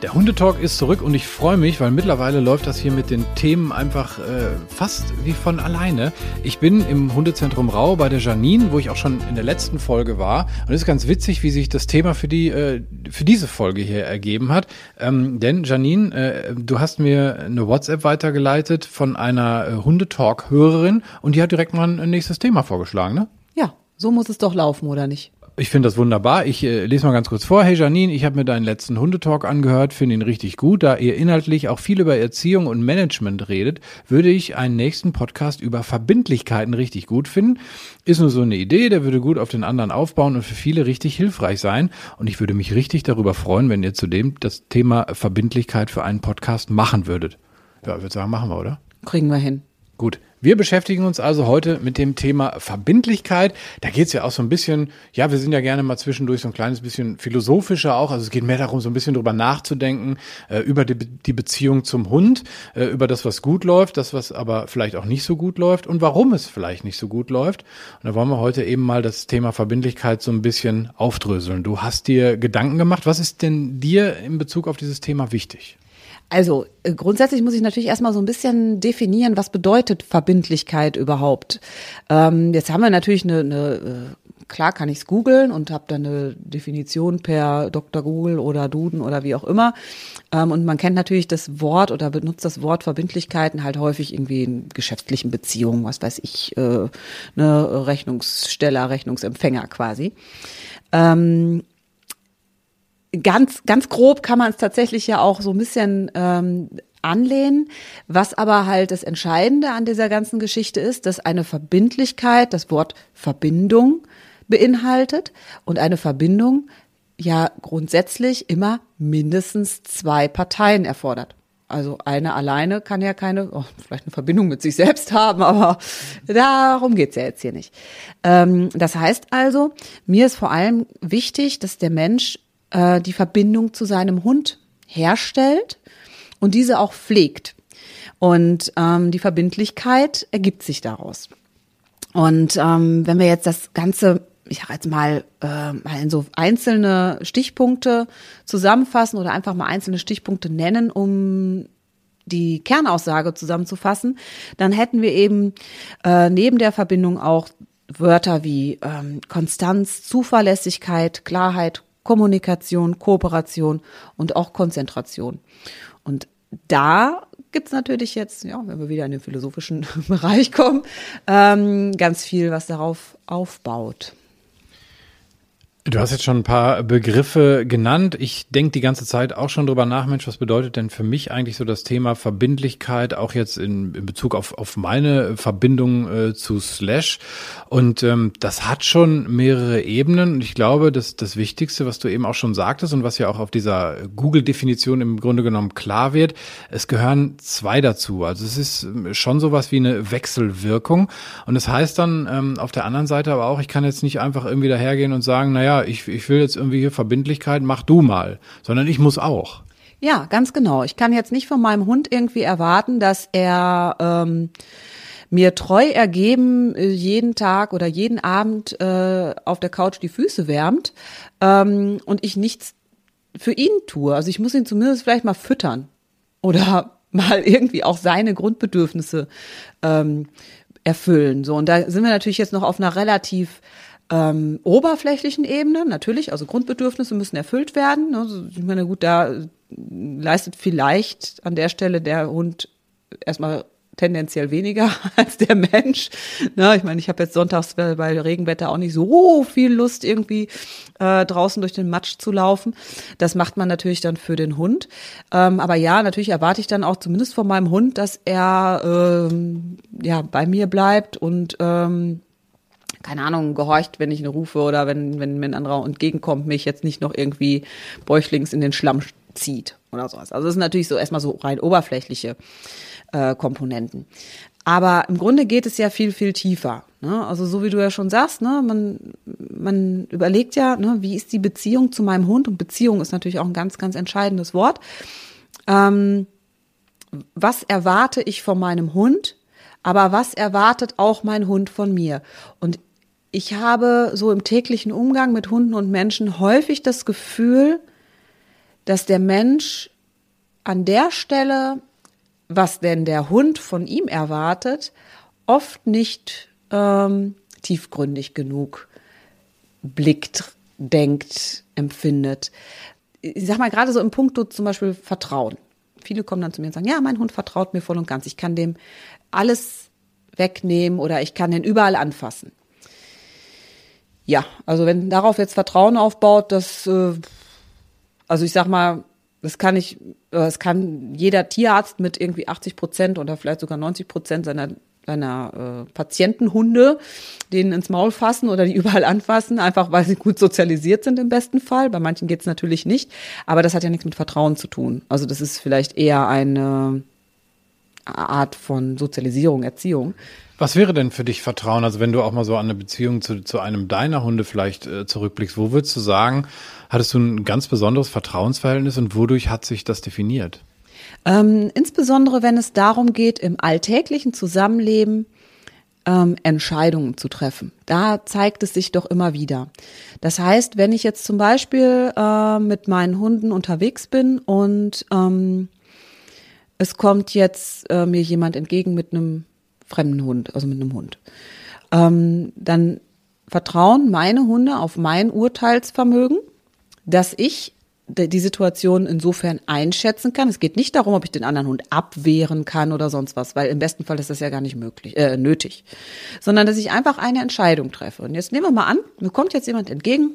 Der Hundetalk ist zurück und ich freue mich, weil mittlerweile läuft das hier mit den Themen einfach äh, fast wie von alleine. Ich bin im Hundezentrum Rau bei der Janine, wo ich auch schon in der letzten Folge war. Und es ist ganz witzig, wie sich das Thema für die äh, für diese Folge hier ergeben hat. Ähm, denn Janine, äh, du hast mir eine WhatsApp weitergeleitet von einer äh, Hundetalk-Hörerin und die hat direkt mal ein nächstes Thema vorgeschlagen, ne? Ja, so muss es doch laufen, oder nicht? Ich finde das wunderbar. Ich äh, lese mal ganz kurz vor. Hey Janine, ich habe mir deinen letzten Hundetalk angehört, finde ihn richtig gut. Da ihr inhaltlich auch viel über Erziehung und Management redet, würde ich einen nächsten Podcast über Verbindlichkeiten richtig gut finden. Ist nur so eine Idee, der würde gut auf den anderen aufbauen und für viele richtig hilfreich sein. Und ich würde mich richtig darüber freuen, wenn ihr zudem das Thema Verbindlichkeit für einen Podcast machen würdet. Ja, ich würde sagen, machen wir, oder? Kriegen wir hin. Gut, wir beschäftigen uns also heute mit dem Thema Verbindlichkeit. Da geht es ja auch so ein bisschen, ja, wir sind ja gerne mal zwischendurch so ein kleines bisschen philosophischer auch. Also es geht mehr darum, so ein bisschen drüber nachzudenken, äh, über die, die, Beziehung zum Hund, äh, über das, was gut läuft, das, was aber vielleicht auch nicht so gut läuft und warum es vielleicht nicht so gut läuft. Und da wollen wir heute eben mal das Thema Verbindlichkeit so ein bisschen aufdröseln. Du hast dir Gedanken gemacht. Was ist denn dir in Bezug auf dieses Thema wichtig? Also äh, grundsätzlich muss ich natürlich erstmal so ein bisschen definieren, was bedeutet Verbindlichkeit überhaupt. Ähm, jetzt haben wir natürlich eine, eine äh, klar kann ich es googeln und habe dann eine Definition per Dr. Google oder Duden oder wie auch immer. Ähm, und man kennt natürlich das Wort oder benutzt das Wort Verbindlichkeiten halt häufig irgendwie in geschäftlichen Beziehungen, was weiß ich, äh, ne, Rechnungssteller, Rechnungsempfänger quasi. Ähm, ganz, ganz grob kann man es tatsächlich ja auch so ein bisschen ähm, anlehnen. Was aber halt das Entscheidende an dieser ganzen Geschichte ist, dass eine Verbindlichkeit das Wort Verbindung beinhaltet und eine Verbindung ja grundsätzlich immer mindestens zwei Parteien erfordert. Also eine alleine kann ja keine, oh, vielleicht eine Verbindung mit sich selbst haben, aber darum geht's ja jetzt hier nicht. Ähm, das heißt also, mir ist vor allem wichtig, dass der Mensch äh, die Verbindung zu seinem Hund herstellt und diese auch pflegt. Und ähm, die Verbindlichkeit ergibt sich daraus. Und ähm, wenn wir jetzt das Ganze, ich sag jetzt mal, äh, mal in so einzelne Stichpunkte zusammenfassen oder einfach mal einzelne Stichpunkte nennen, um die Kernaussage zusammenzufassen, dann hätten wir eben äh, neben der Verbindung auch Wörter wie ähm, Konstanz, Zuverlässigkeit, Klarheit, Kommunikation, Kooperation und auch Konzentration. Und da gibt's natürlich jetzt, ja, wenn wir wieder in den philosophischen Bereich kommen, ähm, ganz viel, was darauf aufbaut. Du hast jetzt schon ein paar Begriffe genannt. Ich denke die ganze Zeit auch schon drüber nach, Mensch, was bedeutet denn für mich eigentlich so das Thema Verbindlichkeit, auch jetzt in, in Bezug auf, auf meine Verbindung äh, zu Slash. Und ähm, das hat schon mehrere Ebenen. Und ich glaube, dass das Wichtigste, was du eben auch schon sagtest und was ja auch auf dieser Google-Definition im Grunde genommen klar wird, es gehören zwei dazu. Also es ist schon sowas wie eine Wechselwirkung. Und das heißt dann ähm, auf der anderen Seite aber auch, ich kann jetzt nicht einfach irgendwie dahergehen und sagen, naja, ich, ich will jetzt irgendwie hier Verbindlichkeit, mach du mal, sondern ich muss auch. Ja, ganz genau. Ich kann jetzt nicht von meinem Hund irgendwie erwarten, dass er ähm, mir treu ergeben äh, jeden Tag oder jeden Abend äh, auf der Couch die Füße wärmt ähm, und ich nichts für ihn tue. Also ich muss ihn zumindest vielleicht mal füttern oder mal irgendwie auch seine Grundbedürfnisse ähm, erfüllen. So und da sind wir natürlich jetzt noch auf einer relativ ähm, oberflächlichen Ebene, natürlich, also Grundbedürfnisse müssen erfüllt werden. Also ich meine, gut, da leistet vielleicht an der Stelle der Hund erstmal tendenziell weniger als der Mensch. Na, ich meine, ich habe jetzt sonntags bei Regenwetter auch nicht so viel Lust, irgendwie äh, draußen durch den Matsch zu laufen. Das macht man natürlich dann für den Hund. Ähm, aber ja, natürlich erwarte ich dann auch zumindest von meinem Hund, dass er ähm, ja bei mir bleibt und ähm, keine Ahnung, gehorcht, wenn ich eine rufe oder wenn, wenn mir ein anderer entgegenkommt, mich jetzt nicht noch irgendwie bäuchlings in den Schlamm zieht oder sowas. Also das sind natürlich so erstmal so rein oberflächliche äh, Komponenten. Aber im Grunde geht es ja viel, viel tiefer. Ne? Also so wie du ja schon sagst, ne? man, man überlegt ja, ne? wie ist die Beziehung zu meinem Hund? Und Beziehung ist natürlich auch ein ganz, ganz entscheidendes Wort. Ähm, was erwarte ich von meinem Hund? Aber was erwartet auch mein Hund von mir? Und ich habe so im täglichen Umgang mit Hunden und Menschen häufig das Gefühl, dass der Mensch an der Stelle, was denn der Hund von ihm erwartet, oft nicht ähm, tiefgründig genug blickt, denkt, empfindet. Ich sag mal, gerade so im Punkt zum Beispiel Vertrauen. Viele kommen dann zu mir und sagen, ja, mein Hund vertraut mir voll und ganz. Ich kann dem alles wegnehmen oder ich kann den überall anfassen. Ja, also wenn darauf jetzt Vertrauen aufbaut, das, äh, also ich sag mal, das kann ich, das kann jeder Tierarzt mit irgendwie 80 Prozent oder vielleicht sogar 90 Prozent seiner seiner äh, Patientenhunde, denen ins Maul fassen oder die überall anfassen, einfach weil sie gut sozialisiert sind im besten Fall. Bei manchen geht's natürlich nicht, aber das hat ja nichts mit Vertrauen zu tun. Also das ist vielleicht eher eine Art von Sozialisierung, Erziehung. Was wäre denn für dich Vertrauen? Also wenn du auch mal so an eine Beziehung zu, zu einem deiner Hunde vielleicht äh, zurückblickst, wo würdest du sagen, hattest du ein ganz besonderes Vertrauensverhältnis und wodurch hat sich das definiert? Ähm, insbesondere wenn es darum geht, im alltäglichen Zusammenleben ähm, Entscheidungen zu treffen. Da zeigt es sich doch immer wieder. Das heißt, wenn ich jetzt zum Beispiel äh, mit meinen Hunden unterwegs bin und ähm, es kommt jetzt äh, mir jemand entgegen mit einem fremden Hund, also mit einem Hund, ähm, dann vertrauen meine Hunde auf mein Urteilsvermögen, dass ich die Situation insofern einschätzen kann. Es geht nicht darum, ob ich den anderen Hund abwehren kann oder sonst was, weil im besten Fall ist das ja gar nicht möglich, äh, nötig, sondern dass ich einfach eine Entscheidung treffe. Und jetzt nehmen wir mal an, mir kommt jetzt jemand entgegen,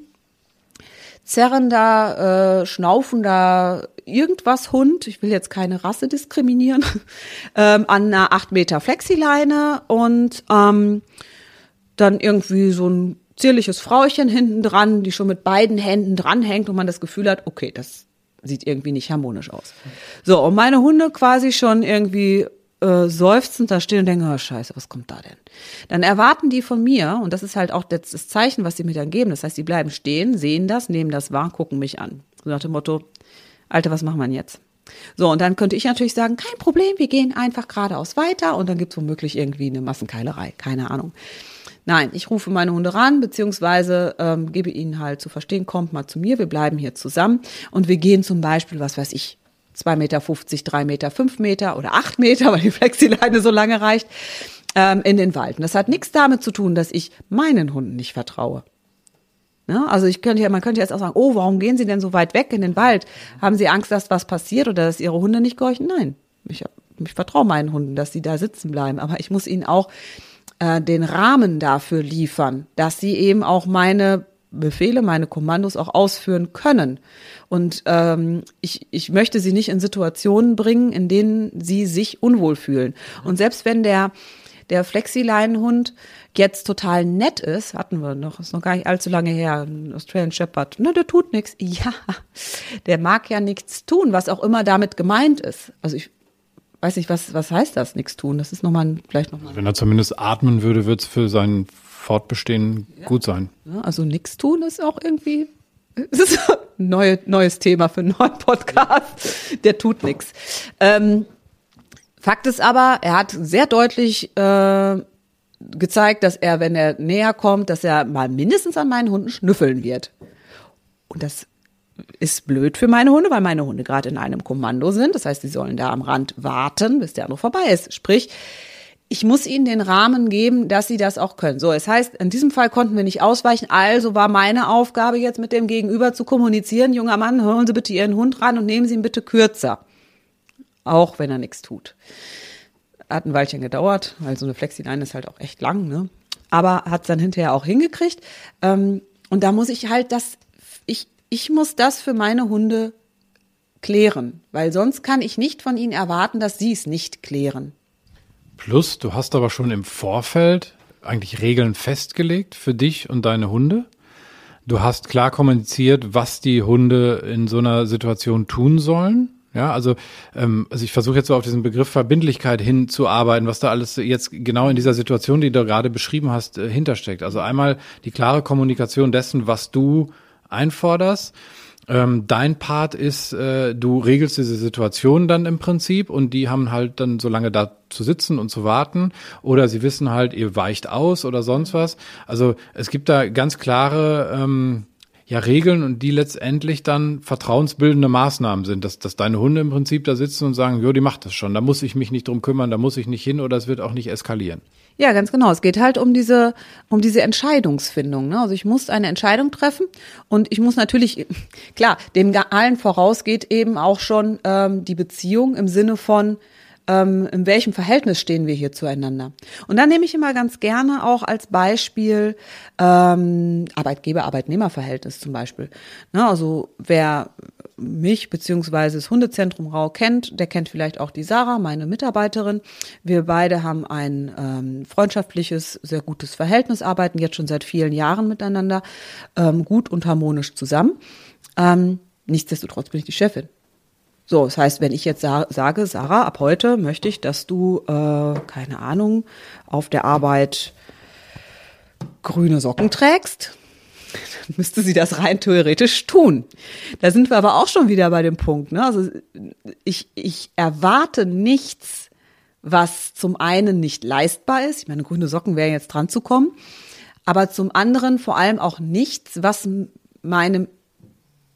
zerrender, äh, schnaufender irgendwas Hund, ich will jetzt keine Rasse diskriminieren, ähm, an einer 8 Meter Flexileine und ähm, dann irgendwie so ein zierliches Frauchen hinten dran, die schon mit beiden Händen dranhängt und man das Gefühl hat, okay, das sieht irgendwie nicht harmonisch aus. So, und meine Hunde quasi schon irgendwie äh, seufzend da stehen und denken, oh scheiße, was kommt da denn? Dann erwarten die von mir, und das ist halt auch das, das Zeichen, was sie mir dann geben, das heißt, die bleiben stehen, sehen das, nehmen das wahr, gucken mich an. So nach dem Motto, Alter, was machen wir jetzt? So, und dann könnte ich natürlich sagen, kein Problem, wir gehen einfach geradeaus weiter und dann gibt es womöglich irgendwie eine Massenkeilerei, keine Ahnung. Nein, ich rufe meine Hunde ran, beziehungsweise ähm, gebe ihnen halt zu verstehen, kommt mal zu mir, wir bleiben hier zusammen und wir gehen zum Beispiel, was weiß ich, 2,50 Meter, 3 Meter, 5 Meter oder 8 Meter, weil die Flexileine so lange reicht, ähm, in den Wald. Und das hat nichts damit zu tun, dass ich meinen Hunden nicht vertraue. Ja, also ich könnte ja, man könnte jetzt auch sagen, oh, warum gehen Sie denn so weit weg in den Wald? Haben Sie Angst, dass was passiert oder dass Ihre Hunde nicht gehorchen? Nein, ich, ich vertraue meinen Hunden, dass sie da sitzen bleiben. Aber ich muss ihnen auch äh, den Rahmen dafür liefern, dass sie eben auch meine Befehle, meine Kommandos auch ausführen können. Und ähm, ich, ich möchte sie nicht in Situationen bringen, in denen sie sich unwohl fühlen. Und selbst wenn der der Flexileinenhund jetzt total nett ist, hatten wir noch, ist noch gar nicht allzu lange her, ein Australian Shepherd, na, der tut nichts. Ja, der mag ja nichts tun, was auch immer damit gemeint ist. Also ich weiß nicht, was, was heißt das, nichts tun? Das ist nochmal, vielleicht nochmal. Wenn er zumindest atmen würde, wird es für sein Fortbestehen ja. gut sein. Also nichts tun ist auch irgendwie ist ein neue, neues Thema für einen neuen Podcast. Der tut nichts. Ähm, Fakt ist aber, er hat sehr deutlich äh, gezeigt, dass er, wenn er näher kommt, dass er mal mindestens an meinen Hunden schnüffeln wird. Und das ist blöd für meine Hunde, weil meine Hunde gerade in einem Kommando sind. Das heißt, sie sollen da am Rand warten, bis der andere vorbei ist. Sprich, ich muss ihnen den Rahmen geben, dass sie das auch können. So, es heißt, in diesem Fall konnten wir nicht ausweichen, also war meine Aufgabe jetzt mit dem Gegenüber zu kommunizieren, junger Mann, hören Sie bitte Ihren Hund ran und nehmen Sie ihn bitte kürzer. Auch wenn er nichts tut. Hat ein Weilchen gedauert, weil so eine Flexileine ist halt auch echt lang, ne? Aber hat es dann hinterher auch hingekriegt. Ähm, und da muss ich halt das, ich, ich muss das für meine Hunde klären, weil sonst kann ich nicht von ihnen erwarten, dass sie es nicht klären. Plus, du hast aber schon im Vorfeld eigentlich Regeln festgelegt für dich und deine Hunde. Du hast klar kommuniziert, was die Hunde in so einer Situation tun sollen. Ja, also, ähm, also ich versuche jetzt so auf diesen Begriff Verbindlichkeit hinzuarbeiten, was da alles jetzt genau in dieser Situation, die du gerade beschrieben hast, äh, hintersteckt. Also einmal die klare Kommunikation dessen, was du einforderst. Ähm, dein Part ist, äh, du regelst diese Situation dann im Prinzip und die haben halt dann so lange da zu sitzen und zu warten oder sie wissen halt, ihr weicht aus oder sonst was. Also es gibt da ganz klare ähm, ja Regeln und die letztendlich dann vertrauensbildende Maßnahmen sind, dass, dass deine Hunde im Prinzip da sitzen und sagen, jo, die macht das schon, da muss ich mich nicht drum kümmern, da muss ich nicht hin oder es wird auch nicht eskalieren. Ja, ganz genau. Es geht halt um diese, um diese Entscheidungsfindung. Ne? Also ich muss eine Entscheidung treffen und ich muss natürlich, klar, dem allen vorausgeht eben auch schon ähm, die Beziehung im Sinne von, ähm, in welchem Verhältnis stehen wir hier zueinander. Und dann nehme ich immer ganz gerne auch als Beispiel ähm, Arbeitgeber-Arbeitnehmer-Verhältnis zum Beispiel. Ne, also wer mich beziehungsweise das Hundezentrum Rau kennt, der kennt vielleicht auch die Sarah, meine Mitarbeiterin. Wir beide haben ein ähm, freundschaftliches, sehr gutes Verhältnis, arbeiten jetzt schon seit vielen Jahren miteinander ähm, gut und harmonisch zusammen. Ähm, nichtsdestotrotz bin ich die Chefin. So, das heißt, wenn ich jetzt sa sage, Sarah, ab heute möchte ich, dass du, äh, keine Ahnung, auf der Arbeit grüne Socken trägst, müsste sie das rein theoretisch tun. Da sind wir aber auch schon wieder bei dem Punkt. Ne? Also ich, ich erwarte nichts, was zum einen nicht leistbar ist. Ich meine, grüne Socken wären jetzt dran zu kommen. Aber zum anderen vor allem auch nichts, was meinem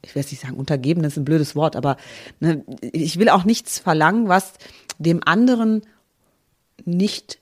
ich will jetzt nicht sagen, untergeben, das ist ein blödes Wort, aber ne, ich will auch nichts verlangen, was dem anderen nicht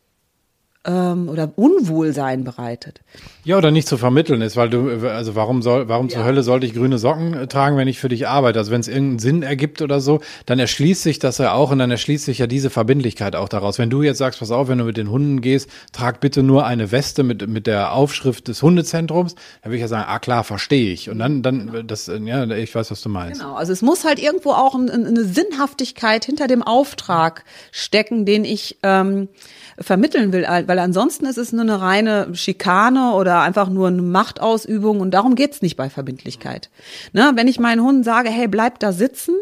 ähm, oder Unwohlsein bereitet. Ja, oder nicht zu vermitteln ist, weil du, also warum soll, warum ja. zur Hölle sollte ich grüne Socken äh, tragen, wenn ich für dich arbeite? Also wenn es irgendeinen Sinn ergibt oder so, dann erschließt sich das ja auch und dann erschließt sich ja diese Verbindlichkeit auch daraus. Wenn du jetzt sagst, pass auf, wenn du mit den Hunden gehst, trag bitte nur eine Weste mit, mit der Aufschrift des Hundezentrums, dann würde ich ja sagen, ah klar, verstehe ich. Und dann, dann, genau. das, ja, ich weiß, was du meinst. Genau, also es muss halt irgendwo auch eine Sinnhaftigkeit hinter dem Auftrag stecken, den ich ähm, vermitteln will, weil ansonsten ist es nur eine reine Schikane oder einfach nur eine Machtausübung und darum geht's nicht bei Verbindlichkeit. Ne? Wenn ich meinen Hunden sage, hey, bleib da sitzen,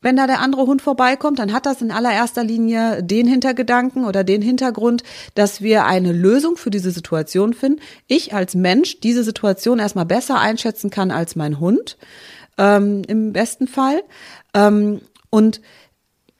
wenn da der andere Hund vorbeikommt, dann hat das in allererster Linie den Hintergedanken oder den Hintergrund, dass wir eine Lösung für diese Situation finden. Ich als Mensch diese Situation erstmal besser einschätzen kann als mein Hund, ähm, im besten Fall. Ähm, und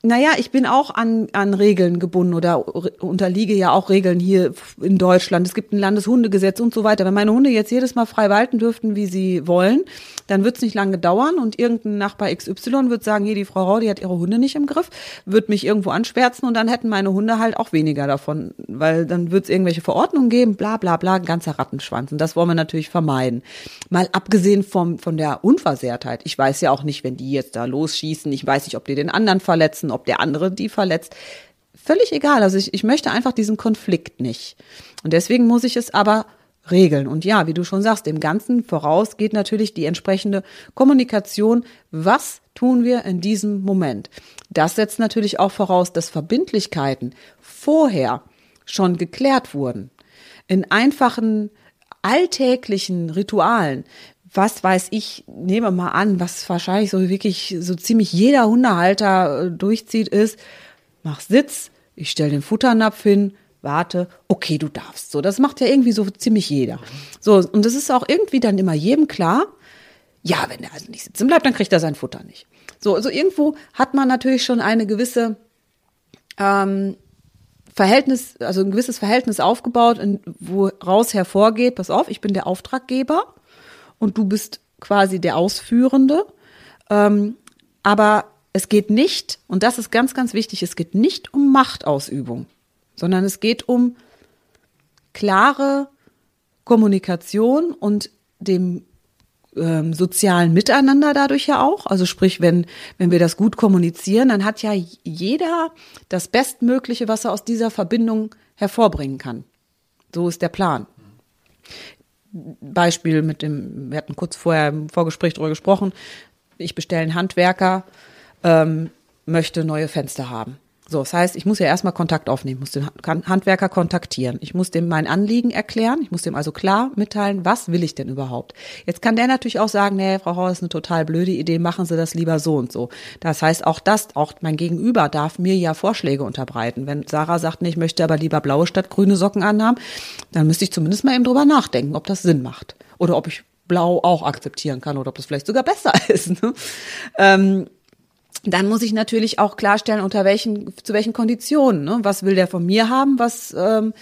naja, ich bin auch an, an Regeln gebunden oder unterliege ja auch Regeln hier in Deutschland. Es gibt ein Landeshundegesetz und so weiter. Wenn meine Hunde jetzt jedes Mal frei walten dürften, wie sie wollen, dann wird es nicht lange dauern und irgendein Nachbar XY wird sagen, hier, die Frau Rau, die hat ihre Hunde nicht im Griff, wird mich irgendwo anschwärzen und dann hätten meine Hunde halt auch weniger davon, weil dann wird es irgendwelche Verordnungen geben, bla bla bla, ein ganzer Rattenschwanz. Und das wollen wir natürlich vermeiden. Mal abgesehen vom, von der Unversehrtheit. Ich weiß ja auch nicht, wenn die jetzt da losschießen, ich weiß nicht, ob die den anderen verletzen, ob der andere die verletzt. Völlig egal. Also ich, ich möchte einfach diesen Konflikt nicht. Und deswegen muss ich es aber regeln. Und ja, wie du schon sagst, dem Ganzen voraus geht natürlich die entsprechende Kommunikation. Was tun wir in diesem Moment? Das setzt natürlich auch voraus, dass Verbindlichkeiten vorher schon geklärt wurden. In einfachen alltäglichen Ritualen. Was weiß ich, nehme mal an, was wahrscheinlich so wirklich so ziemlich jeder Hundehalter äh, durchzieht, ist, mach Sitz, ich stelle den Futternapf hin, warte, okay, du darfst. So, das macht ja irgendwie so ziemlich jeder. So, und das ist auch irgendwie dann immer jedem klar, ja, wenn er also nicht sitzen bleibt, dann kriegt er sein Futter nicht. So, also irgendwo hat man natürlich schon eine gewisse ähm, Verhältnis, also ein gewisses Verhältnis aufgebaut, woraus hervorgeht, pass auf, ich bin der Auftraggeber und du bist quasi der Ausführende. Ähm, aber es geht nicht, und das ist ganz, ganz wichtig, es geht nicht um Machtausübung sondern es geht um klare Kommunikation und dem ähm, sozialen Miteinander dadurch ja auch. Also sprich, wenn, wenn wir das gut kommunizieren, dann hat ja jeder das Bestmögliche, was er aus dieser Verbindung hervorbringen kann. So ist der Plan. Beispiel mit dem, wir hatten kurz vorher im Vorgespräch darüber gesprochen, ich bestelle einen Handwerker, ähm, möchte neue Fenster haben. So, das heißt, ich muss ja erstmal Kontakt aufnehmen, muss den Handwerker kontaktieren. Ich muss dem mein Anliegen erklären. Ich muss dem also klar mitteilen, was will ich denn überhaupt? Jetzt kann der natürlich auch sagen, nee, Frau Hauer, das ist eine total blöde Idee, machen Sie das lieber so und so. Das heißt, auch das, auch mein Gegenüber darf mir ja Vorschläge unterbreiten. Wenn Sarah sagt, nee, ich möchte aber lieber blaue statt grüne Socken anhaben, dann müsste ich zumindest mal eben drüber nachdenken, ob das Sinn macht. Oder ob ich blau auch akzeptieren kann oder ob das vielleicht sogar besser ist. Ne? Ähm, dann muss ich natürlich auch klarstellen, unter welchen, zu welchen Konditionen. Ne? Was will der von mir haben? Was ähm,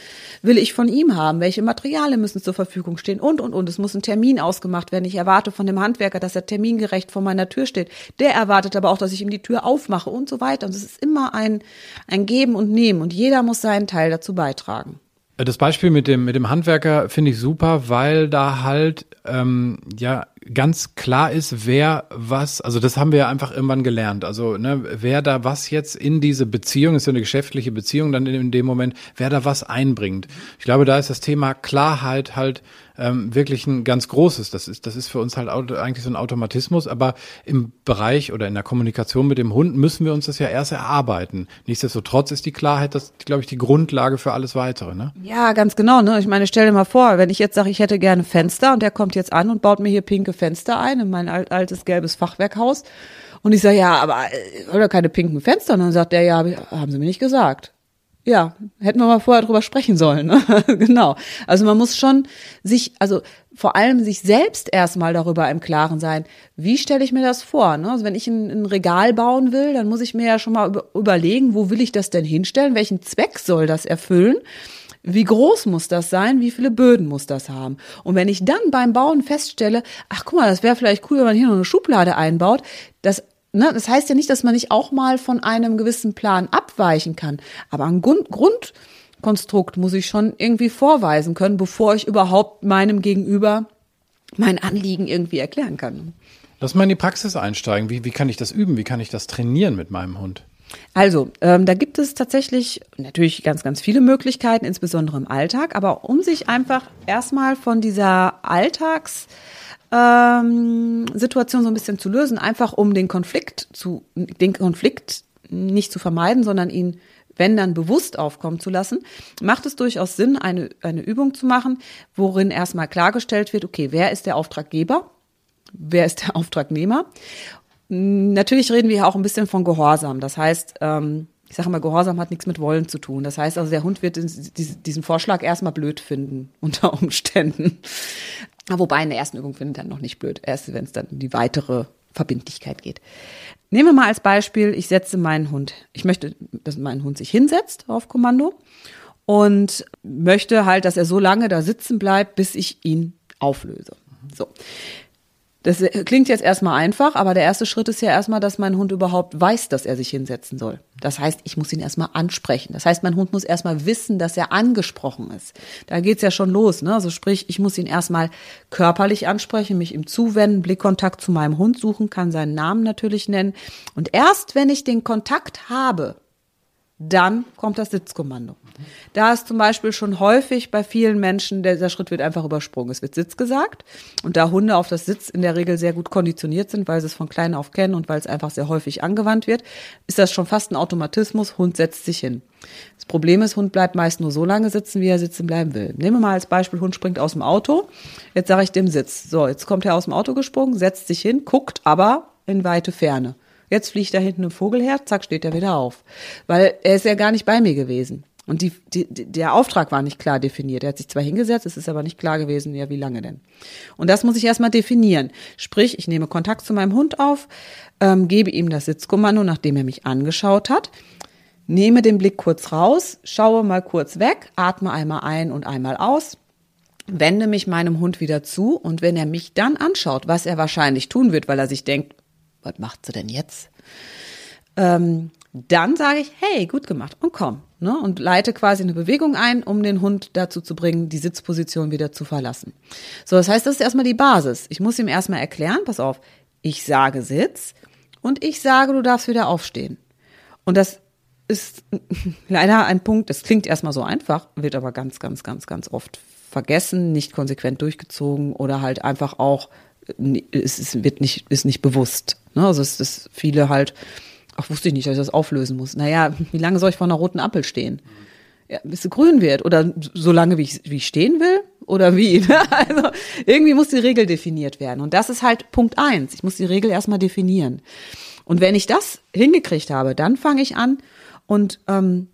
will ich von ihm haben? Welche Materialien müssen zur Verfügung stehen? Und, und, und. Es muss ein Termin ausgemacht werden. Ich erwarte von dem Handwerker, dass er termingerecht vor meiner Tür steht. Der erwartet aber auch, dass ich ihm die Tür aufmache und so weiter. Und es ist immer ein, ein Geben und Nehmen. Und jeder muss seinen Teil dazu beitragen. Das Beispiel mit dem, mit dem Handwerker finde ich super, weil da halt ähm, ja ganz klar ist, wer was, also das haben wir ja einfach irgendwann gelernt. Also ne, wer da was jetzt in diese Beziehung, ist ja eine geschäftliche Beziehung, dann in, in dem Moment, wer da was einbringt. Ich glaube, da ist das Thema Klarheit halt ähm, wirklich ein ganz großes. Das ist, das ist für uns halt eigentlich so ein Automatismus, aber im Bereich oder in der Kommunikation mit dem Hund müssen wir uns das ja erst erarbeiten. Nichtsdestotrotz ist die Klarheit, das, glaube ich, die Grundlage für alles weitere. Ne? Ja, ganz genau. Ne? Ich meine, stell dir mal vor, wenn ich jetzt sage, ich hätte gerne Fenster und der kommt jetzt an und baut mir hier pinke Fenster ein in mein altes gelbes Fachwerkhaus. Und ich sage, ja, aber äh, oder keine pinken Fenster. Und dann sagt der, ja, haben Sie mir nicht gesagt. Ja, hätten wir mal vorher drüber sprechen sollen. Ne? genau. Also man muss schon sich, also vor allem sich selbst erstmal darüber im Klaren sein, wie stelle ich mir das vor? Ne? Also wenn ich ein, ein, Regal bauen will, dann muss ich mir ja schon mal über, überlegen, wo will ich das denn hinstellen? Welchen Zweck soll das erfüllen? Wie groß muss das sein? Wie viele Böden muss das haben? Und wenn ich dann beim Bauen feststelle, ach guck mal, das wäre vielleicht cool, wenn man hier noch eine Schublade einbaut, das Ne, das heißt ja nicht, dass man nicht auch mal von einem gewissen Plan abweichen kann. Aber ein Grund, Grundkonstrukt muss ich schon irgendwie vorweisen können, bevor ich überhaupt meinem Gegenüber mein Anliegen irgendwie erklären kann. Lass mal in die Praxis einsteigen. Wie, wie kann ich das üben? Wie kann ich das trainieren mit meinem Hund? Also, ähm, da gibt es tatsächlich natürlich ganz, ganz viele Möglichkeiten, insbesondere im Alltag. Aber um sich einfach erstmal von dieser Alltags- ähm, Situation so ein bisschen zu lösen, einfach um den Konflikt zu, den Konflikt nicht zu vermeiden, sondern ihn, wenn dann bewusst aufkommen zu lassen, macht es durchaus Sinn, eine, eine Übung zu machen, worin erstmal klargestellt wird, okay, wer ist der Auftraggeber? Wer ist der Auftragnehmer? Natürlich reden wir auch ein bisschen von Gehorsam. Das heißt, ähm, ich sage mal, Gehorsam hat nichts mit Wollen zu tun. Das heißt also, der Hund wird diesen Vorschlag erstmal blöd finden, unter Umständen. Wobei in der ersten Übung findet dann noch nicht blöd, erst wenn es dann um die weitere Verbindlichkeit geht. Nehmen wir mal als Beispiel, ich setze meinen Hund, ich möchte, dass mein Hund sich hinsetzt auf Kommando und möchte halt, dass er so lange da sitzen bleibt, bis ich ihn auflöse. So. Das klingt jetzt erstmal einfach, aber der erste Schritt ist ja erstmal, dass mein Hund überhaupt weiß, dass er sich hinsetzen soll. Das heißt, ich muss ihn erstmal ansprechen. Das heißt, mein Hund muss erstmal wissen, dass er angesprochen ist. Da geht's ja schon los. Ne? Also sprich, ich muss ihn erstmal körperlich ansprechen, mich ihm zuwenden, Blickkontakt zu meinem Hund suchen, kann seinen Namen natürlich nennen. Und erst wenn ich den Kontakt habe, dann kommt das Sitzkommando. Da ist zum Beispiel schon häufig bei vielen Menschen, dieser Schritt wird einfach übersprungen. Es wird Sitz gesagt. Und da Hunde auf das Sitz in der Regel sehr gut konditioniert sind, weil sie es von klein auf kennen und weil es einfach sehr häufig angewandt wird, ist das schon fast ein Automatismus. Hund setzt sich hin. Das Problem ist, Hund bleibt meist nur so lange sitzen, wie er sitzen bleiben will. Nehmen wir mal als Beispiel, Hund springt aus dem Auto. Jetzt sage ich dem Sitz. So, jetzt kommt er aus dem Auto gesprungen, setzt sich hin, guckt aber in weite Ferne. Jetzt fliegt da hinten ein Vogel her, zack, steht er wieder auf. Weil er ist ja gar nicht bei mir gewesen. Und die, die, der Auftrag war nicht klar definiert. Er hat sich zwar hingesetzt, es ist aber nicht klar gewesen, ja, wie lange denn. Und das muss ich erstmal definieren. Sprich, ich nehme Kontakt zu meinem Hund auf, ähm, gebe ihm das Sitzkommando, nachdem er mich angeschaut hat, nehme den Blick kurz raus, schaue mal kurz weg, atme einmal ein und einmal aus, wende mich meinem Hund wieder zu und wenn er mich dann anschaut, was er wahrscheinlich tun wird, weil er sich denkt, was macht sie denn jetzt? Ähm, dann sage ich, hey, gut gemacht und komm. Ne, und leite quasi eine Bewegung ein, um den Hund dazu zu bringen, die Sitzposition wieder zu verlassen. So, das heißt, das ist erstmal die Basis. Ich muss ihm erstmal erklären, pass auf, ich sage Sitz und ich sage, du darfst wieder aufstehen. Und das ist leider ein Punkt, das klingt erstmal so einfach, wird aber ganz, ganz, ganz, ganz oft vergessen, nicht konsequent durchgezogen oder halt einfach auch, es wird nicht, ist nicht bewusst. Ne? Also es ist viele halt, ach, wusste ich nicht, dass ich das auflösen muss. Naja, wie lange soll ich vor einer roten Ampel stehen? Ja, bis sie grün wird oder so lange, wie ich, wie ich stehen will oder wie. Also irgendwie muss die Regel definiert werden. Und das ist halt Punkt eins. Ich muss die Regel erstmal definieren. Und wenn ich das hingekriegt habe, dann fange ich an und ähm,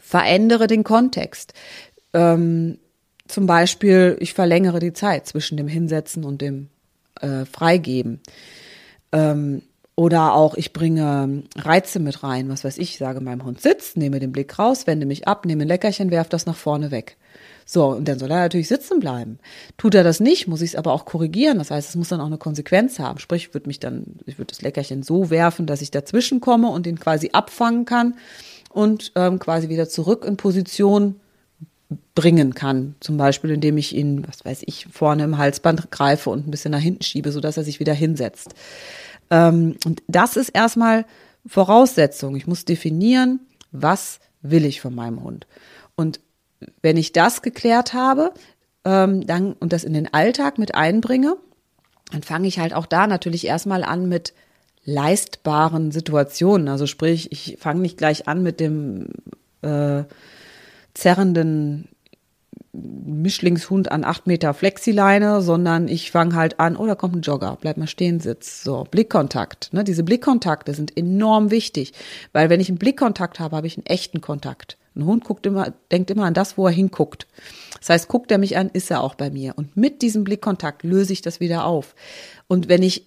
verändere den Kontext. Ähm, zum Beispiel, ich verlängere die Zeit zwischen dem Hinsetzen und dem äh, Freigeben. Ähm, Oder auch, ich bringe Reize mit rein, was weiß ich, sage meinem Hund sitz, nehme den Blick raus, wende mich ab, nehme ein Leckerchen, werf das nach vorne weg. So, und dann soll er natürlich sitzen bleiben. Tut er das nicht, muss ich es aber auch korrigieren. Das heißt, es muss dann auch eine Konsequenz haben. Sprich, würde mich dann, ich würde das Leckerchen so werfen, dass ich dazwischen komme und ihn quasi abfangen kann und ähm, quasi wieder zurück in Position bringen kann. Zum Beispiel, indem ich ihn, was weiß ich, vorne im Halsband greife und ein bisschen nach hinten schiebe, sodass er sich wieder hinsetzt. Ähm, und das ist erstmal Voraussetzung. Ich muss definieren, was will ich von meinem Hund. Und wenn ich das geklärt habe, ähm, dann und das in den Alltag mit einbringe, dann fange ich halt auch da natürlich erstmal an mit leistbaren Situationen. Also sprich, ich fange nicht gleich an mit dem äh, zerrenden Mischlingshund an acht Meter Flexileine, sondern ich fange halt an, oh, da kommt ein Jogger, bleib mal stehen, sitz. So, Blickkontakt. Ne? Diese Blickkontakte sind enorm wichtig, weil wenn ich einen Blickkontakt habe, habe ich einen echten Kontakt. Ein Hund guckt immer, denkt immer an das, wo er hinguckt. Das heißt, guckt er mich an, ist er auch bei mir. Und mit diesem Blickkontakt löse ich das wieder auf. Und wenn ich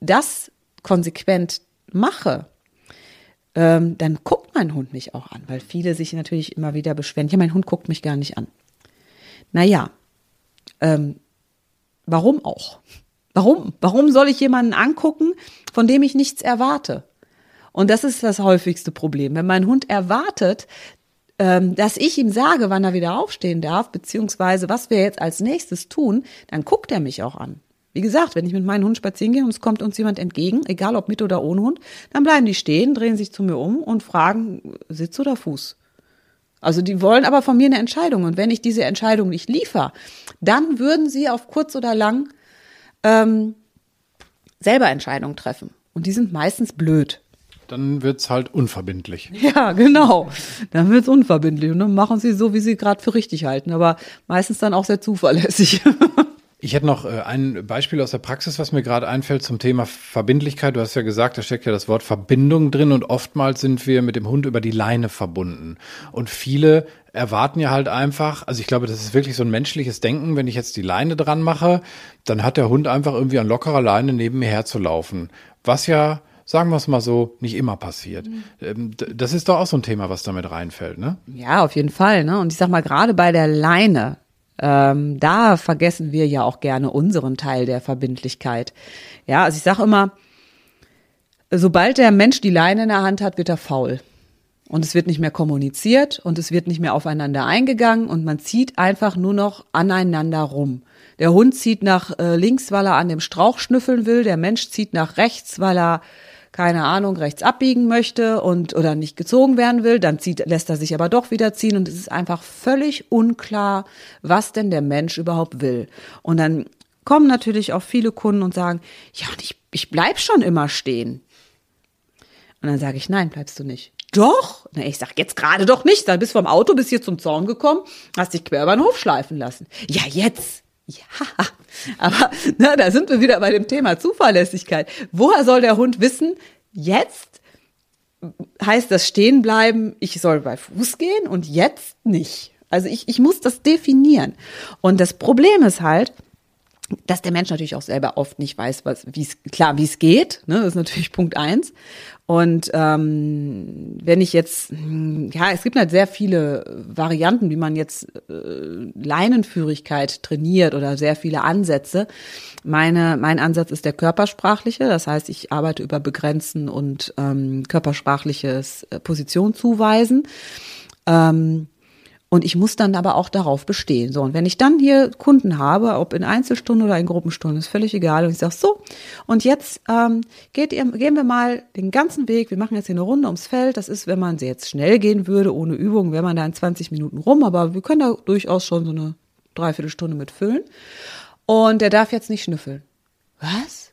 das konsequent mache, ähm, dann guckt mein Hund mich auch an, weil viele sich natürlich immer wieder beschweren, ja, mein Hund guckt mich gar nicht an. Naja, ähm, warum auch? Warum? Warum soll ich jemanden angucken, von dem ich nichts erwarte? Und das ist das häufigste Problem. Wenn mein Hund erwartet, ähm, dass ich ihm sage, wann er wieder aufstehen darf, beziehungsweise was wir jetzt als nächstes tun, dann guckt er mich auch an. Wie gesagt, wenn ich mit meinem Hund spazieren gehe und es kommt uns jemand entgegen, egal ob mit oder ohne Hund, dann bleiben die stehen, drehen sich zu mir um und fragen, Sitz oder Fuß? Also die wollen aber von mir eine Entscheidung. Und wenn ich diese Entscheidung nicht liefere, dann würden sie auf kurz oder lang ähm, selber Entscheidungen treffen. Und die sind meistens blöd. Dann wird's halt unverbindlich. Ja, genau. Dann wird's unverbindlich. Und dann machen sie so, wie sie gerade für richtig halten. Aber meistens dann auch sehr zuverlässig. Ich hätte noch äh, ein Beispiel aus der Praxis, was mir gerade einfällt zum Thema Verbindlichkeit. Du hast ja gesagt, da steckt ja das Wort Verbindung drin und oftmals sind wir mit dem Hund über die Leine verbunden. Und viele erwarten ja halt einfach, also ich glaube, das ist wirklich so ein menschliches Denken, wenn ich jetzt die Leine dran mache, dann hat der Hund einfach irgendwie an lockerer Leine neben mir herzulaufen. Was ja sagen wir es mal so, nicht immer passiert. Mhm. Das ist doch auch so ein Thema, was damit reinfällt, ne? Ja, auf jeden Fall. Ne? Und ich sag mal, gerade bei der Leine, ähm, da vergessen wir ja auch gerne unseren Teil der Verbindlichkeit. Ja, also ich sage immer, sobald der Mensch die Leine in der Hand hat, wird er faul. Und es wird nicht mehr kommuniziert und es wird nicht mehr aufeinander eingegangen und man zieht einfach nur noch aneinander rum. Der Hund zieht nach äh, links, weil er an dem Strauch schnüffeln will. Der Mensch zieht nach rechts, weil er keine Ahnung, rechts abbiegen möchte und oder nicht gezogen werden will, dann zieht, lässt er sich aber doch wieder ziehen und es ist einfach völlig unklar, was denn der Mensch überhaupt will. Und dann kommen natürlich auch viele Kunden und sagen, ja, und ich, ich bleib schon immer stehen. Und dann sage ich, nein, bleibst du nicht. Doch? Na, ich sag jetzt gerade doch nicht. Dann bist du vom Auto bis hier zum Zaun gekommen, hast dich quer über den Hof schleifen lassen. Ja, jetzt. Ja, aber na, da sind wir wieder bei dem Thema Zuverlässigkeit. Woher soll der Hund wissen, jetzt heißt das stehen bleiben, ich soll bei Fuß gehen und jetzt nicht. Also ich, ich muss das definieren. Und das Problem ist halt, dass der Mensch natürlich auch selber oft nicht weiß, was, wie es klar, wie es geht. Ne? Das ist natürlich Punkt eins. Und ähm, wenn ich jetzt, hm, ja, es gibt halt sehr viele Varianten, wie man jetzt äh, Leinenführigkeit trainiert oder sehr viele Ansätze. Meine, mein Ansatz ist der körpersprachliche, das heißt, ich arbeite über Begrenzen und ähm, körpersprachliches äh, Position zuweisen. Ähm, und ich muss dann aber auch darauf bestehen. So, und wenn ich dann hier Kunden habe, ob in Einzelstunden oder in Gruppenstunden, ist völlig egal. Und ich sage so, und jetzt ähm, geht ihr, gehen wir mal den ganzen Weg. Wir machen jetzt hier eine Runde ums Feld. Das ist, wenn man jetzt schnell gehen würde, ohne Übung, wäre man da in 20 Minuten rum. Aber wir können da durchaus schon so eine Dreiviertelstunde mit füllen. Und der darf jetzt nicht schnüffeln. Was?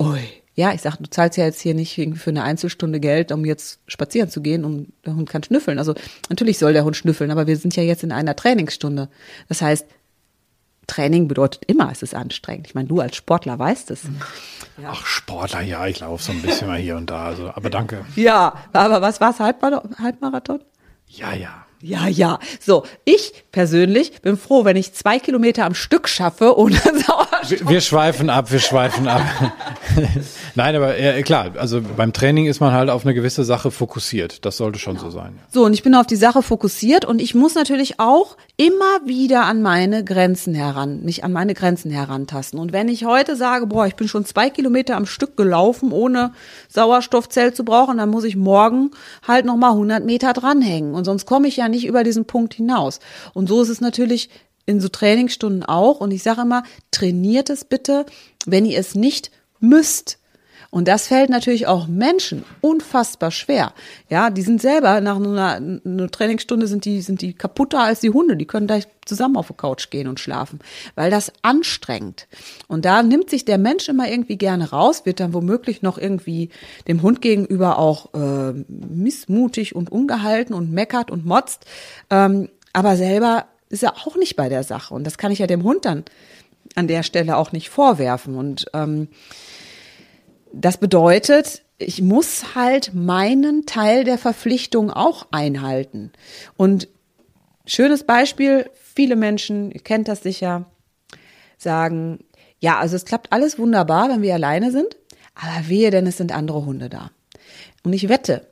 Ui ja, ich sag, du zahlst ja jetzt hier nicht für eine Einzelstunde Geld, um jetzt spazieren zu gehen und der Hund kann schnüffeln. Also natürlich soll der Hund schnüffeln, aber wir sind ja jetzt in einer Trainingsstunde. Das heißt, Training bedeutet immer, es ist anstrengend. Ich meine, du als Sportler weißt es. Ja. Ach, Sportler, ja, ich laufe so ein bisschen mal hier und da. Also, aber danke. Ja, aber was war es, Halbmarathon? Ja, ja. Ja, ja. So, ich persönlich bin froh, wenn ich zwei Kilometer am Stück schaffe ohne Sauerstoff. Wir, wir schweifen ab, wir schweifen ab. Nein, aber äh, klar, also beim Training ist man halt auf eine gewisse Sache fokussiert. Das sollte schon so sein. So, und ich bin auf die Sache fokussiert und ich muss natürlich auch immer wieder an meine Grenzen heran, mich an meine Grenzen herantasten. Und wenn ich heute sage, boah, ich bin schon zwei Kilometer am Stück gelaufen, ohne Sauerstoffzelt zu brauchen, dann muss ich morgen halt nochmal 100 Meter dranhängen. Und sonst komme ich ja nicht über diesen Punkt hinaus. Und so ist es natürlich in so Trainingsstunden auch. Und ich sage immer, trainiert es bitte, wenn ihr es nicht müsst. Und das fällt natürlich auch Menschen unfassbar schwer. Ja, die sind selber nach einer, einer Trainingsstunde sind die, sind die kaputter als die Hunde. Die können gleich zusammen auf die Couch gehen und schlafen, weil das anstrengt. Und da nimmt sich der Mensch immer irgendwie gerne raus, wird dann womöglich noch irgendwie dem Hund gegenüber auch äh, missmutig und ungehalten und meckert und motzt. Ähm, aber selber ist er auch nicht bei der Sache. Und das kann ich ja dem Hund dann an der Stelle auch nicht vorwerfen. Und ähm, das bedeutet, ich muss halt meinen Teil der Verpflichtung auch einhalten. Und schönes Beispiel, viele Menschen, ihr kennt das sicher, sagen, ja, also es klappt alles wunderbar, wenn wir alleine sind, aber wehe, denn es sind andere Hunde da. Und ich wette,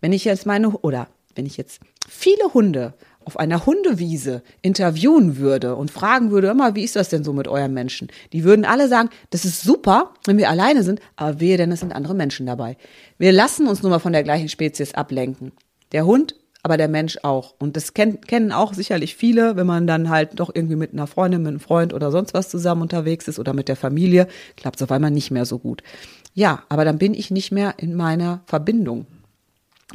wenn ich jetzt meine, oder wenn ich jetzt viele Hunde auf einer Hundewiese interviewen würde und fragen würde, immer, wie ist das denn so mit euren Menschen? Die würden alle sagen, das ist super, wenn wir alleine sind, aber wehe, denn es sind andere Menschen dabei. Wir lassen uns nur mal von der gleichen Spezies ablenken. Der Hund, aber der Mensch auch. Und das kennen, kennen auch sicherlich viele, wenn man dann halt doch irgendwie mit einer Freundin, mit einem Freund oder sonst was zusammen unterwegs ist oder mit der Familie, klappt es auf einmal nicht mehr so gut. Ja, aber dann bin ich nicht mehr in meiner Verbindung.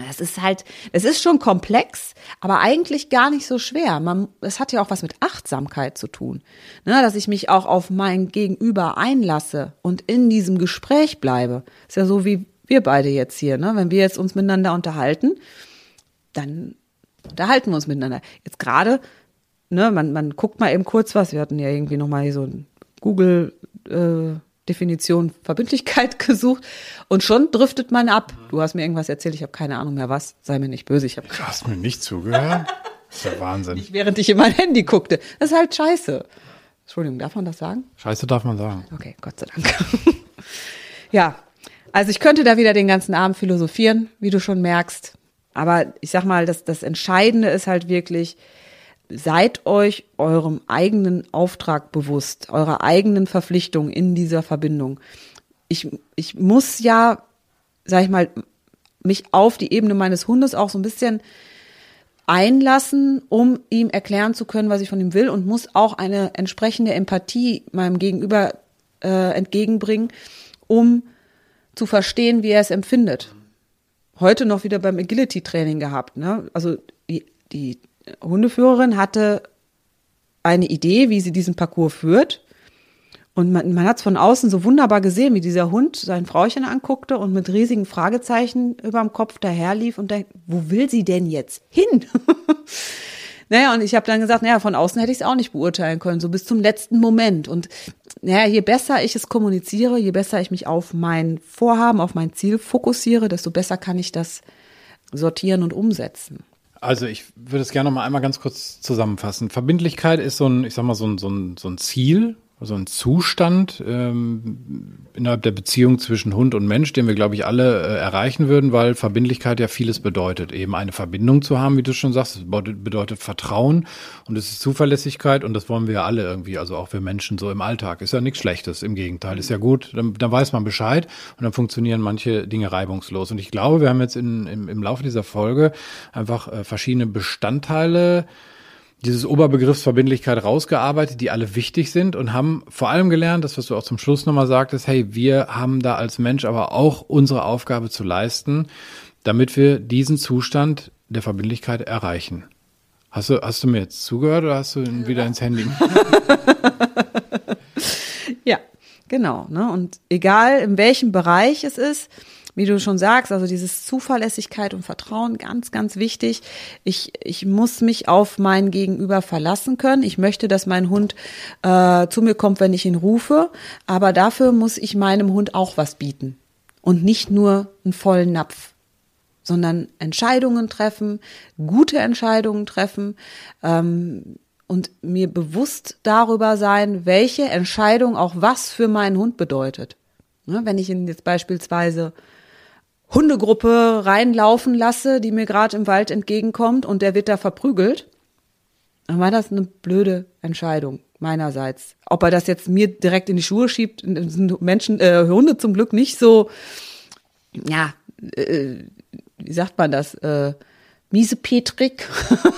Es ist halt, es ist schon komplex, aber eigentlich gar nicht so schwer. Man, es hat ja auch was mit Achtsamkeit zu tun, ne, dass ich mich auch auf mein Gegenüber einlasse und in diesem Gespräch bleibe. Ist ja so wie wir beide jetzt hier, ne? Wenn wir jetzt uns miteinander unterhalten, dann unterhalten wir uns miteinander. Jetzt gerade, ne, man, man guckt mal eben kurz was. Wir hatten ja irgendwie noch mal so ein Google äh, Definition Verbindlichkeit gesucht und schon driftet man ab. Du hast mir irgendwas erzählt, ich habe keine Ahnung mehr was. Sei mir nicht böse, ich habe. Du hast mir nicht zugehört. Das ist ja Wahnsinn. Nicht, während ich in mein Handy guckte. Das ist halt scheiße. Entschuldigung, darf man das sagen? Scheiße darf man sagen. Okay, Gott sei Dank. ja, also ich könnte da wieder den ganzen Abend philosophieren, wie du schon merkst. Aber ich sag mal, das, das Entscheidende ist halt wirklich, seid euch eurem eigenen Auftrag bewusst, eurer eigenen Verpflichtung in dieser Verbindung. Ich, ich muss ja, sag ich mal, mich auf die Ebene meines Hundes auch so ein bisschen einlassen, um ihm erklären zu können, was ich von ihm will und muss auch eine entsprechende Empathie meinem Gegenüber äh, entgegenbringen, um zu verstehen, wie er es empfindet. Heute noch wieder beim Agility-Training gehabt. Ne? Also die, die Hundeführerin hatte eine Idee, wie sie diesen Parcours führt. Und man, man hat es von außen so wunderbar gesehen, wie dieser Hund sein Frauchen anguckte und mit riesigen Fragezeichen über dem Kopf daherlief und denkt, wo will sie denn jetzt hin? naja, und ich habe dann gesagt, naja, von außen hätte ich es auch nicht beurteilen können, so bis zum letzten Moment. Und naja, je besser ich es kommuniziere, je besser ich mich auf mein Vorhaben, auf mein Ziel fokussiere, desto besser kann ich das sortieren und umsetzen. Also ich würde es gerne noch mal einmal ganz kurz zusammenfassen. Verbindlichkeit ist so ein, ich sag mal, so ein, so ein, so ein Ziel, also ein Zustand ähm, innerhalb der Beziehung zwischen Hund und Mensch, den wir, glaube ich, alle äh, erreichen würden, weil Verbindlichkeit ja vieles bedeutet. Eben eine Verbindung zu haben, wie du schon sagst, bedeutet Vertrauen und es ist Zuverlässigkeit und das wollen wir ja alle irgendwie, also auch wir Menschen so im Alltag. Ist ja nichts Schlechtes, im Gegenteil, ist ja gut, dann, dann weiß man Bescheid und dann funktionieren manche Dinge reibungslos. Und ich glaube, wir haben jetzt in, im, im Laufe dieser Folge einfach äh, verschiedene Bestandteile dieses Oberbegriffs Verbindlichkeit rausgearbeitet, die alle wichtig sind und haben vor allem gelernt, das was du auch zum Schluss nochmal sagtest, hey, wir haben da als Mensch aber auch unsere Aufgabe zu leisten, damit wir diesen Zustand der Verbindlichkeit erreichen. Hast du, hast du mir jetzt zugehört oder hast du ihn wieder ins Handy? ja, genau. Ne? Und egal in welchem Bereich es ist, wie du schon sagst, also dieses Zuverlässigkeit und Vertrauen, ganz, ganz wichtig. Ich, ich muss mich auf mein Gegenüber verlassen können. Ich möchte, dass mein Hund äh, zu mir kommt, wenn ich ihn rufe. Aber dafür muss ich meinem Hund auch was bieten. Und nicht nur einen vollen Napf. sondern Entscheidungen treffen, gute Entscheidungen treffen ähm, und mir bewusst darüber sein, welche Entscheidung auch was für meinen Hund bedeutet. Ne, wenn ich ihn jetzt beispielsweise Hundegruppe reinlaufen lasse, die mir gerade im Wald entgegenkommt und der wird da verprügelt, dann war das eine blöde Entscheidung meinerseits. Ob er das jetzt mir direkt in die Schuhe schiebt, sind Menschen, äh, Hunde zum Glück nicht so, ja, äh, wie sagt man das, äh, miesepetrig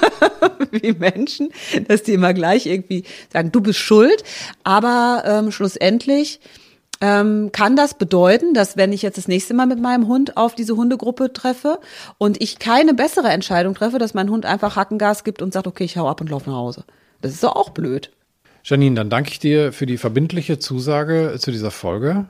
wie Menschen, dass die immer gleich irgendwie sagen, du bist schuld. Aber ähm, schlussendlich ähm, kann das bedeuten, dass wenn ich jetzt das nächste Mal mit meinem Hund auf diese Hundegruppe treffe und ich keine bessere Entscheidung treffe, dass mein Hund einfach Hackengas gibt und sagt, okay, ich hau ab und laufe nach Hause. Das ist doch auch blöd. Janine, dann danke ich dir für die verbindliche Zusage zu dieser Folge.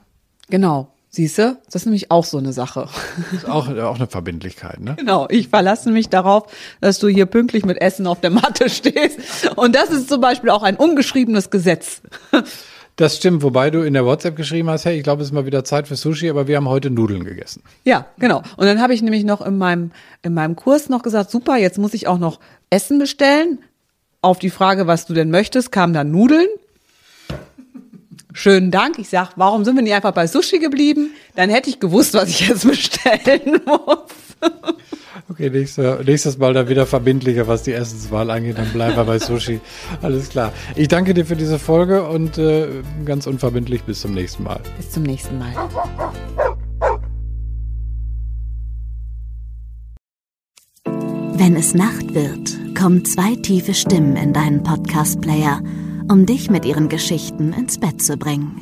Genau. Siehst du, das ist nämlich auch so eine Sache. Das ist auch, auch eine Verbindlichkeit, ne? Genau, ich verlasse mich darauf, dass du hier pünktlich mit Essen auf der Matte stehst. Und das ist zum Beispiel auch ein ungeschriebenes Gesetz. Das stimmt, wobei du in der WhatsApp geschrieben hast, hey, ich glaube, es ist mal wieder Zeit für Sushi, aber wir haben heute Nudeln gegessen. Ja, genau. Und dann habe ich nämlich noch in meinem, in meinem Kurs noch gesagt, super, jetzt muss ich auch noch Essen bestellen. Auf die Frage, was du denn möchtest, kamen dann Nudeln. Schönen Dank. Ich sag, warum sind wir nicht einfach bei Sushi geblieben? Dann hätte ich gewusst, was ich jetzt bestellen muss. Okay, nächstes, nächstes Mal dann wieder verbindlicher, was die Essenswahl angeht. Dann bleiben wir bei Sushi. Alles klar. Ich danke dir für diese Folge und äh, ganz unverbindlich bis zum nächsten Mal. Bis zum nächsten Mal. Wenn es Nacht wird, kommen zwei tiefe Stimmen in deinen Podcast-Player – um dich mit ihren Geschichten ins Bett zu bringen.